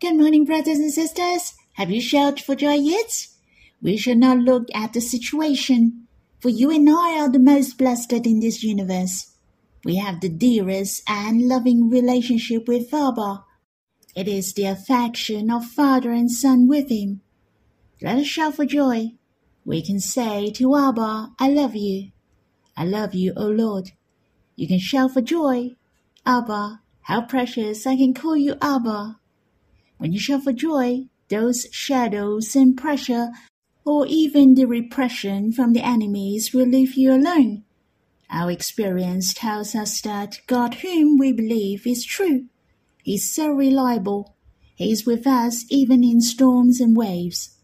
Good morning, brothers and sisters. Have you shouted for joy yet? We shall not look at the situation, for you and I are the most blessed in this universe. We have the dearest and loving relationship with Abba. It is the affection of father and son with him. Let us shout for joy. We can say to Abba, I love you. I love you, O Lord. You can shout for joy. Abba, how precious I can call you Abba. When you shout for joy, those shadows and pressure, or even the repression from the enemies will leave you alone. Our experience tells us that God whom we believe is true. Is so reliable. He is with us even in storms and waves.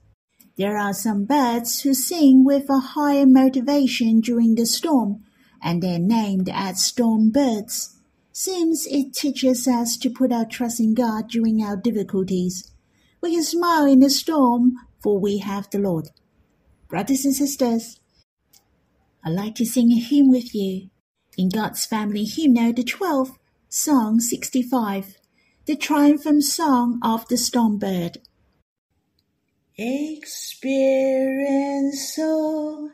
There are some birds who sing with a higher motivation during the storm, and they're named as storm birds. Seems it teaches us to put our trust in God during our difficulties. We can smile in the storm, for we have the Lord. Brothers and sisters, I'd like to sing a hymn with you. In God's Family Hymnal, the 12th, Song 65, the triumphant song of the storm bird. Experience so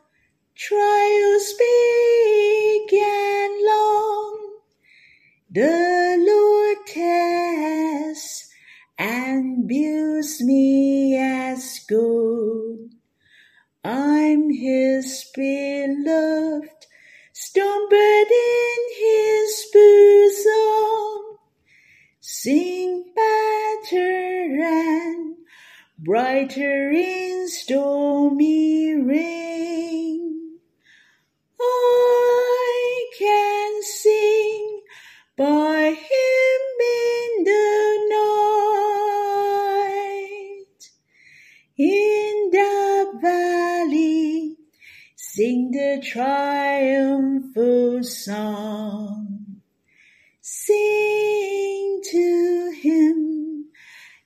trials big and long, the Lord tests and builds me as gold. I'm His beloved, storm bird in His bosom, sing better and brighter in stormy rain. I triumphal song. Sing to him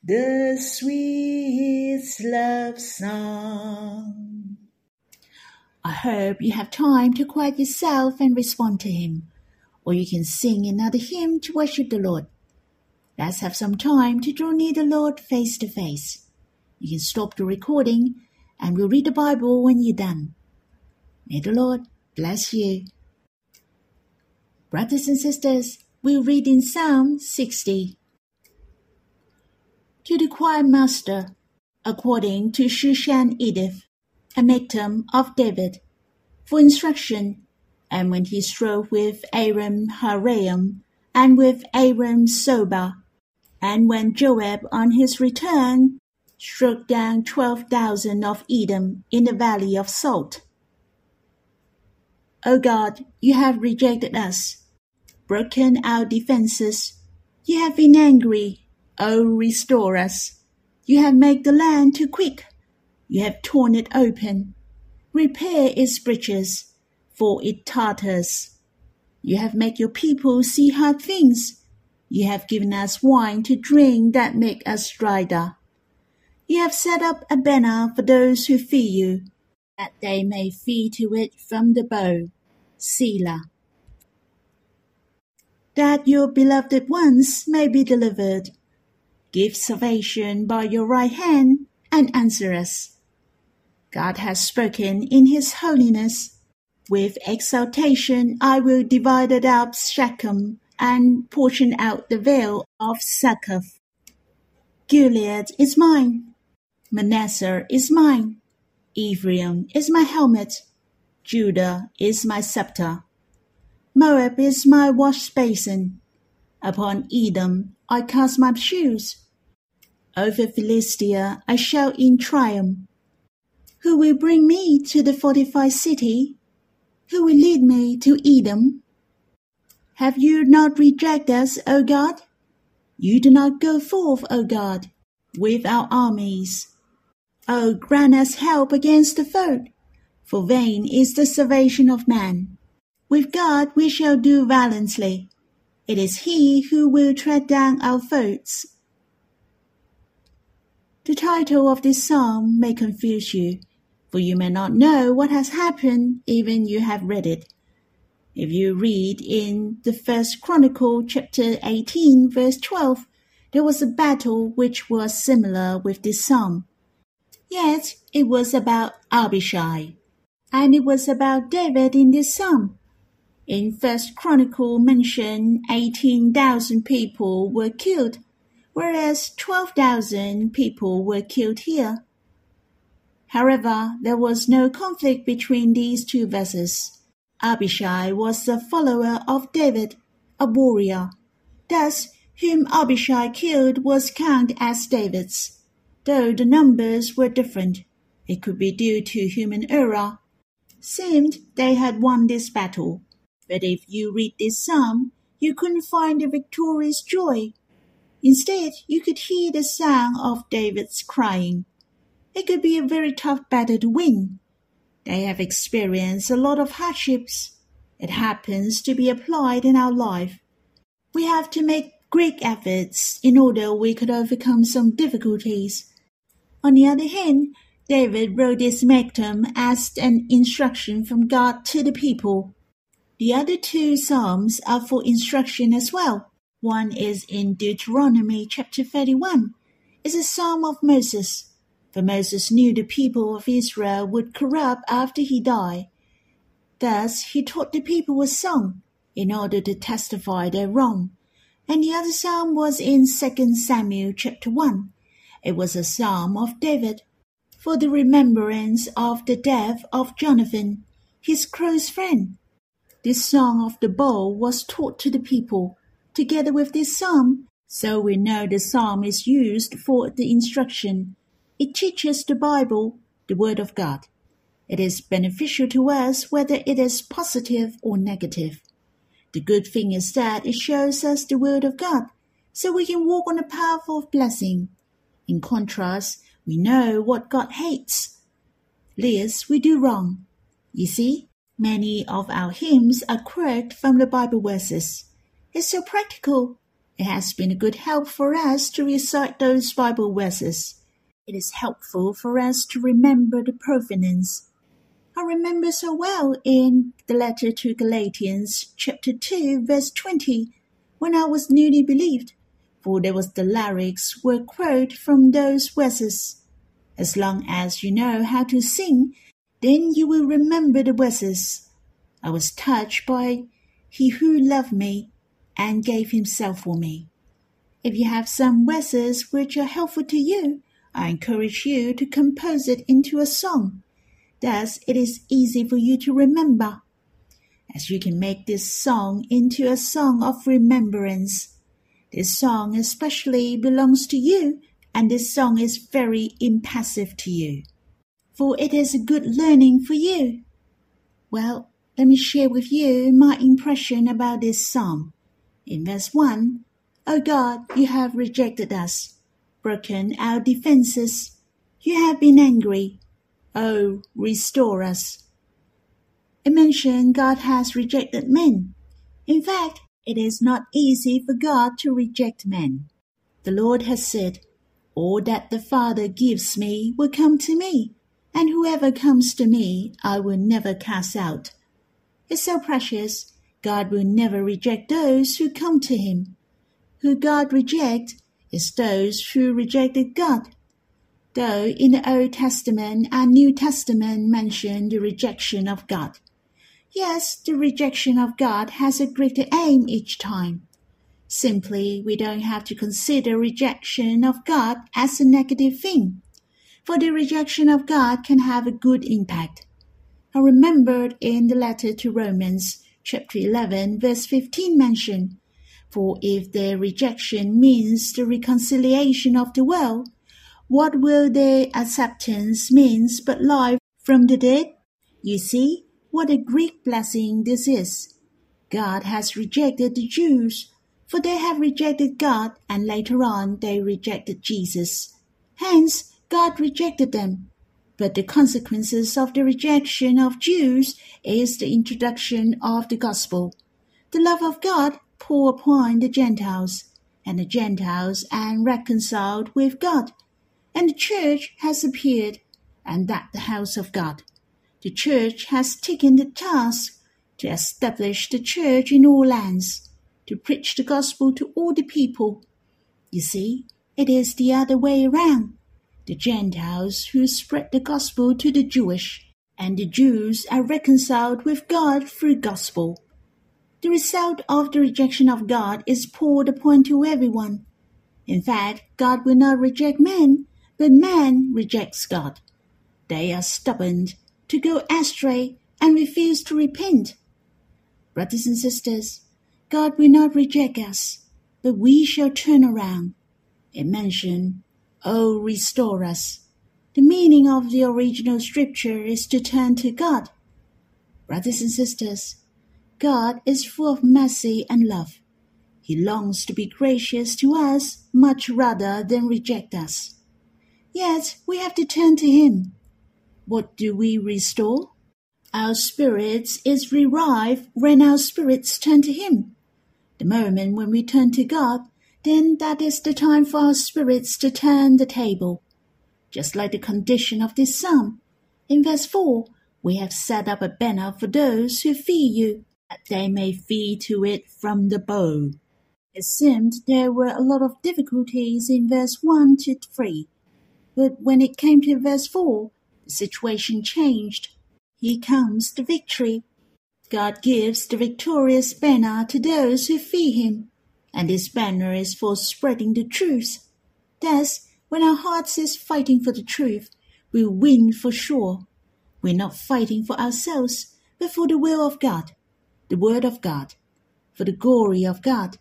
the sweet love song. I hope you have time to quiet yourself and respond to him, or you can sing another hymn to worship the Lord. Let's have some time to draw near the Lord face to face. You can stop the recording and we'll read the Bible when you're done. May the Lord bless you. Brothers and sisters, we'll read in Psalm 60 to the choir master, according to Shushan Edith, a Miktam of David, for instruction, and when he strove with Aram Haraim, and with Aram-zobah, and when Joab on his return struck down twelve thousand of Edom in the valley of Salt. O God, you have rejected us, broken our defenses. You have been angry O restore us. You have made the land too quick. You have torn it open. Repair its breaches, for it totters. You have made your people see hard things. You have given us wine to drink that make us dried You have set up a banner for those who fear you, that they may flee to it from the bow. Selah. That your beloved ones may be delivered Give salvation by your right hand and answer us. God has spoken in his holiness. With exaltation I will divide it up Shechem and portion out the vale of Succoth. Gilead is mine. Manasseh is mine. Ephraim is my helmet. Judah is my scepter. Moab is my wash basin. Upon Edom I cast my shoes. Over Philistia I shout in triumph. Who will bring me to the fortified city? Who will lead me to Edom? Have you not rejected us, O God? You do not go forth, O God, with our armies. O grant us help against the foe, for vain is the salvation of man. With God we shall do valiantly. It is he who will tread down our foes. The title of this psalm may confuse you, for you may not know what has happened even you have read it. If you read in the first Chronicle chapter 18 verse 12, there was a battle which was similar with this psalm. Yet it was about Abishai, and it was about David in this psalm. In First Chronicle mention, eighteen thousand people were killed, whereas twelve thousand people were killed here. However, there was no conflict between these two verses. Abishai was a follower of David, a warrior. Thus, whom Abishai killed was counted as David's. Though the numbers were different, it could be due to human error. Seemed they had won this battle, but if you read this psalm, you couldn't find the victorious joy. Instead, you could hear the sound of David's crying. It could be a very tough battle to win. They have experienced a lot of hardships. It happens to be applied in our life. We have to make great efforts in order we could overcome some difficulties. On the other hand, David wrote this Psalm as an instruction from God to the people. The other two Psalms are for instruction as well. One is in Deuteronomy chapter 31. It's a Psalm of Moses. For Moses knew the people of Israel would corrupt after he died. Thus he taught the people a song in order to testify their wrong. And the other psalm was in 2 Samuel chapter 1. It was a psalm of David for the remembrance of the death of Jonathan, his close friend. This song of the bowl was taught to the people, together with this psalm, so we know the psalm is used for the instruction it teaches the Bible, the Word of God. It is beneficial to us whether it is positive or negative. The good thing is that it shows us the Word of God, so we can walk on the path of blessing. In contrast, we know what God hates. This we do wrong. You see, many of our hymns are quoted from the Bible verses. It's so practical. It has been a good help for us to recite those Bible verses it is helpful for us to remember the provenance. I remember so well in the letter to Galatians, chapter 2, verse 20, when I was newly believed, for there was the lyrics were quoted from those verses. As long as you know how to sing, then you will remember the verses. I was touched by He who loved me and gave himself for me. If you have some verses which are helpful to you, I encourage you to compose it into a song. Thus, it is easy for you to remember. As you can make this song into a song of remembrance. This song especially belongs to you, and this song is very impassive to you. For it is a good learning for you. Well, let me share with you my impression about this psalm. In verse 1, O oh God, you have rejected us broken our defenses. You have been angry. Oh, restore us. It mentioned God has rejected men. In fact, it is not easy for God to reject men. The Lord has said, All that the Father gives me will come to me, and whoever comes to me I will never cast out. It's so precious. God will never reject those who come to him. Who God rejects is those who rejected God. Though in the Old Testament and New Testament mention the rejection of God. Yes, the rejection of God has a greater aim each time. Simply, we don't have to consider rejection of God as a negative thing, for the rejection of God can have a good impact. I remembered in the letter to Romans, chapter 11, verse 15 mentioned, for if their rejection means the reconciliation of the world, what will their acceptance means but life from the dead? You see, what a great blessing this is. God has rejected the Jews, for they have rejected God, and later on they rejected Jesus. Hence, God rejected them. But the consequences of the rejection of Jews is the introduction of the gospel. The love of God pour upon the Gentiles, and the Gentiles are reconciled with God, and the church has appeared, and that the house of God. The church has taken the task to establish the church in all lands, to preach the gospel to all the people. You see, it is the other way around. The Gentiles who spread the gospel to the Jewish, and the Jews are reconciled with God through gospel. The result of the rejection of God is poured upon to everyone. In fact, God will not reject man, but man rejects God. They are stubborn to go astray and refuse to repent. Brothers and sisters, God will not reject us, but we shall turn around. It mentioned, Oh, restore us. The meaning of the original scripture is to turn to God. Brothers and sisters, God is full of mercy and love. He longs to be gracious to us much rather than reject us. Yet we have to turn to Him. What do we restore? Our spirits is revived when our spirits turn to Him. The moment when we turn to God, then that is the time for our spirits to turn the table. Just like the condition of this psalm. In verse 4, we have set up a banner for those who fear you, that they may feed to it from the bow. It seemed there were a lot of difficulties in verse 1 to 3, but when it came to verse 4, the situation changed. Here comes the victory. God gives the victorious banner to those who fear Him, and this banner is for spreading the truth. Thus, when our hearts is fighting for the truth, we win for sure. We're not fighting for ourselves, but for the will of God, the Word of God, for the glory of God.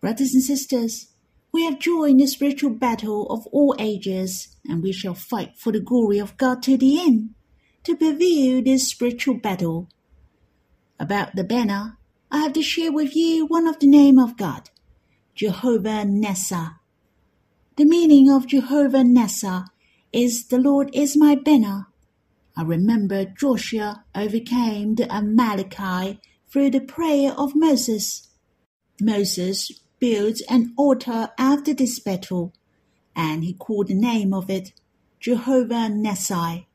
Brothers and sisters, we have joined the spiritual battle of all ages, and we shall fight for the glory of God to the end, to prevail this spiritual battle. About the banner, I have to share with you one of the name of God, Jehovah Nissi. The meaning of Jehovah Nissi is the Lord is my banner. I remember Joshua overcame the Amalekite through the prayer of Moses. Moses built an altar after this battle, and he called the name of it Jehovah Nissi,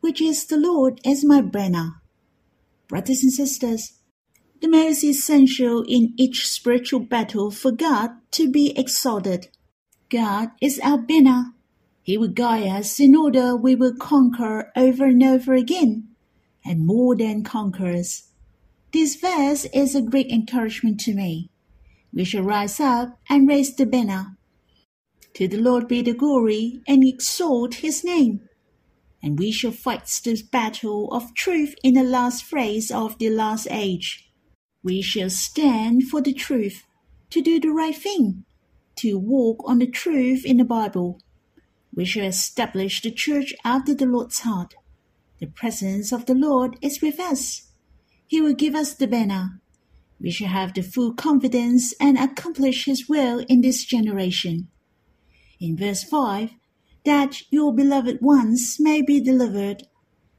which is the Lord as my banner. Brothers and sisters, the most essential in each spiritual battle for God to be exalted. God is our banner. He will guide us in order we will conquer over and over again, and more than conquerors. This verse is a great encouragement to me we shall rise up and raise the banner. To the Lord be the glory, and exalt his name. And we shall fight this battle of truth in the last phase of the last age. We shall stand for the truth, to do the right thing, to walk on the truth in the Bible. We shall establish the church after the Lord's heart. The presence of the Lord is with us. He will give us the banner we shall have the full confidence and accomplish His will in this generation. In verse 5, that your beloved ones may be delivered.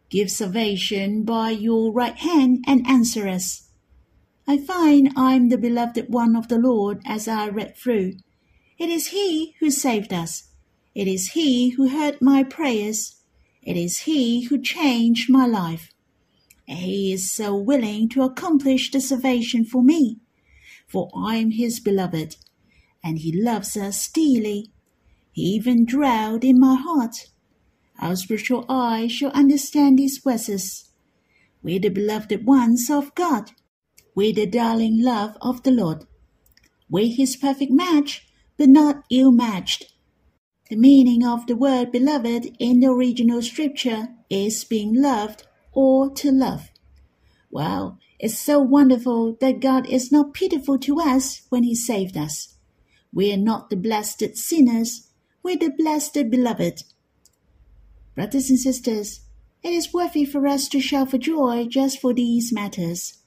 Give salvation by your right hand and answer us. I find I am the beloved one of the Lord as I read through. It is He who saved us. It is He who heard my prayers. It is He who changed my life. He is so willing to accomplish the salvation for me, for I am his beloved, and he loves us dearly. He even dwelled in my heart. Our spiritual eye shall understand these verses. We're the beloved ones of God. We're the darling love of the Lord. We're his perfect match, but not ill matched. The meaning of the word beloved in the original scripture is being loved or to love. Well, it's so wonderful that God is not pitiful to us when He saved us. We are not the blessed sinners, we're the blessed beloved. Brothers and sisters, it is worthy for us to shout for joy just for these matters.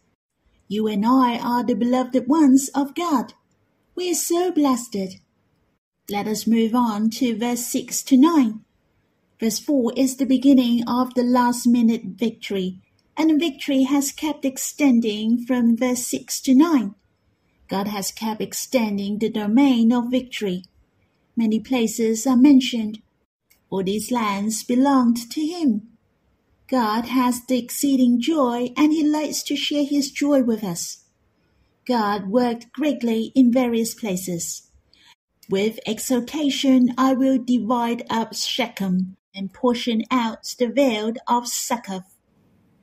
You and I are the beloved ones of God. We are so blessed. Let us move on to verse 6 to 9. Verse 4 is the beginning of the last minute victory, and victory has kept extending from verse 6 to 9. God has kept extending the domain of victory. Many places are mentioned. All these lands belonged to Him. God has the exceeding joy, and He likes to share His joy with us. God worked greatly in various places. With exultation I will divide up Shechem and portion out the vale of Succoth.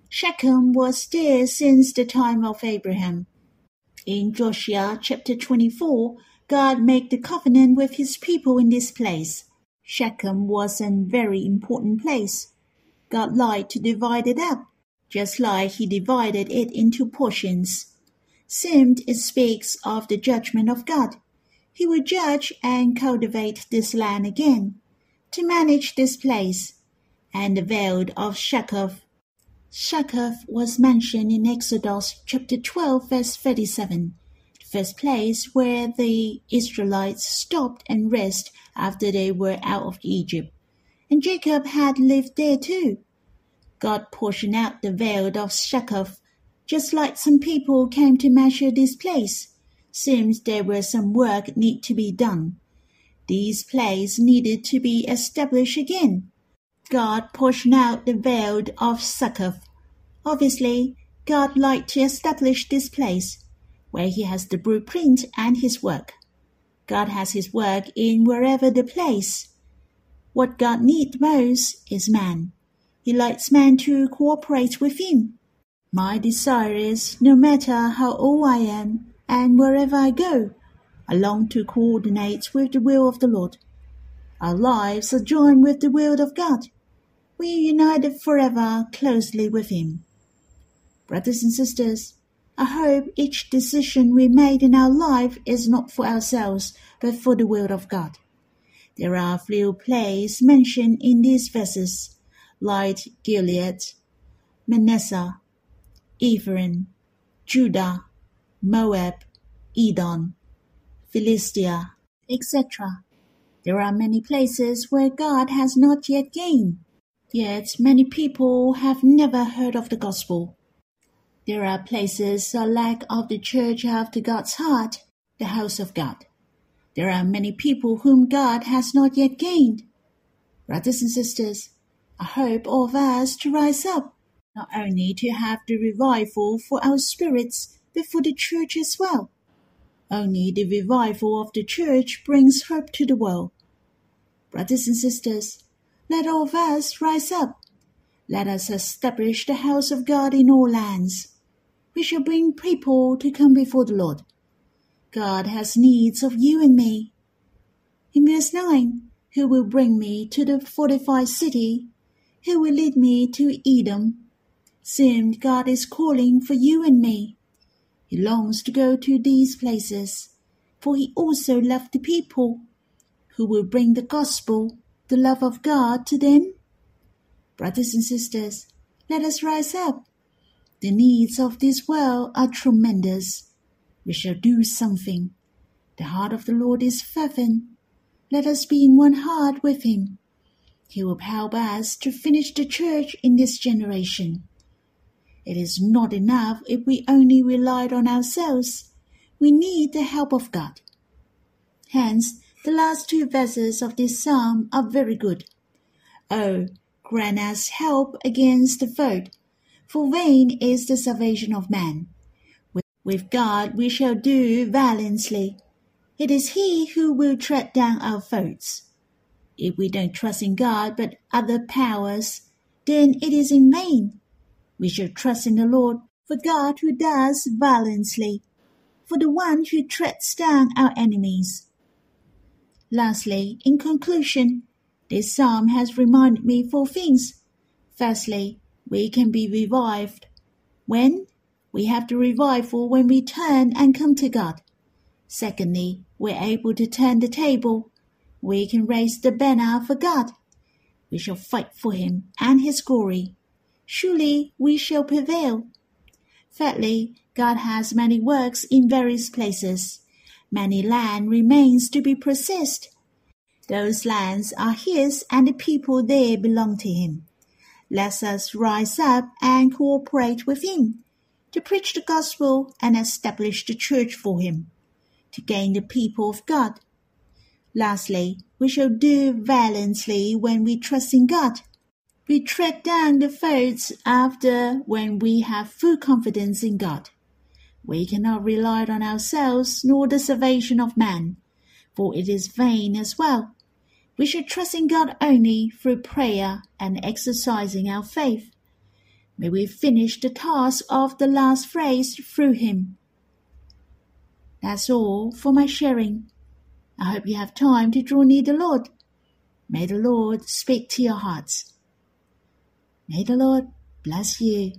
Shechem was there since the time of Abraham. In Joshua chapter 24, God made the covenant with his people in this place. Shechem was a very important place. God liked to divide it up, just like he divided it into portions. Seemed it speaks of the judgment of God. He will judge and cultivate this land again, to manage this place, and the vale of Succoth. Succoth was mentioned in Exodus chapter 12, verse 37 the first place where the Israelites stopped and rest after they were out of Egypt. And Jacob had lived there too. God portioned out the vale of Succoth, just like some people came to measure this place. Seems there was some work need to be done. These places needed to be established again. God portioned out the vale of Succoth. Obviously, God liked to establish this place where he has the blueprint and his work. God has his work in wherever the place. What God needs most is man. He likes man to cooperate with him. My desire is, no matter how old I am and wherever I go, I long to coordinate with the will of the Lord. Our lives are joined with the will of God. We are united forever closely with Him. Brothers and sisters, I hope each decision we made in our life is not for ourselves, but for the will of God. There are few places mentioned in these verses, like Gilead, Manasseh, Ephraim, Judah, Moab, Edom, Philistia, etc. There are many places where God has not yet gained, yet many people have never heard of the gospel. There are places a lack of the church after God's heart, the house of God. There are many people whom God has not yet gained. Brothers and sisters, I hope all of us to rise up, not only to have the revival for our spirits, but for the church as well. Only the revival of the church brings hope to the world. Brothers and sisters, let all of us rise up. Let us establish the house of God in all lands we shall bring people to come before the Lord. God has needs of you and me. In verse 9, who will bring me to the fortified city? Who will lead me to Edom? Soon God is calling for you and me. He longs to go to these places, for he also loved the people. Who will bring the gospel, the love of God to them? Brothers and sisters, let us rise up the needs of this world are tremendous. We shall do something. The heart of the Lord is fervent. Let us be in one heart with him. He will help us to finish the church in this generation. It is not enough if we only relied on ourselves. We need the help of God. Hence, the last two verses of this psalm are very good. Oh, grant us help against the foe for vain is the salvation of man. With God we shall do valiantly. It is He who will tread down our foes. If we don't trust in God but other powers, then it is in vain. We shall trust in the Lord, for God who does valiantly, for the one who treads down our enemies. Lastly, in conclusion, this psalm has reminded me four things. Firstly, we can be revived. When? We have the revival when we turn and come to God. Secondly, we're able to turn the table. We can raise the banner for God. We shall fight for Him and His glory. Surely we shall prevail. Thirdly, God has many works in various places. Many land remains to be possessed. Those lands are His and the people there belong to Him. Let us rise up and cooperate with him to preach the gospel and establish the church for him, to gain the people of God. Lastly, we shall do valiantly when we trust in God. We tread down the foes after when we have full confidence in God. We cannot rely on ourselves nor the salvation of man. for it is vain as well. We should trust in God only through prayer and exercising our faith. May we finish the task of the last phrase through Him. That's all for my sharing. I hope you have time to draw near the Lord. May the Lord speak to your hearts. May the Lord bless you.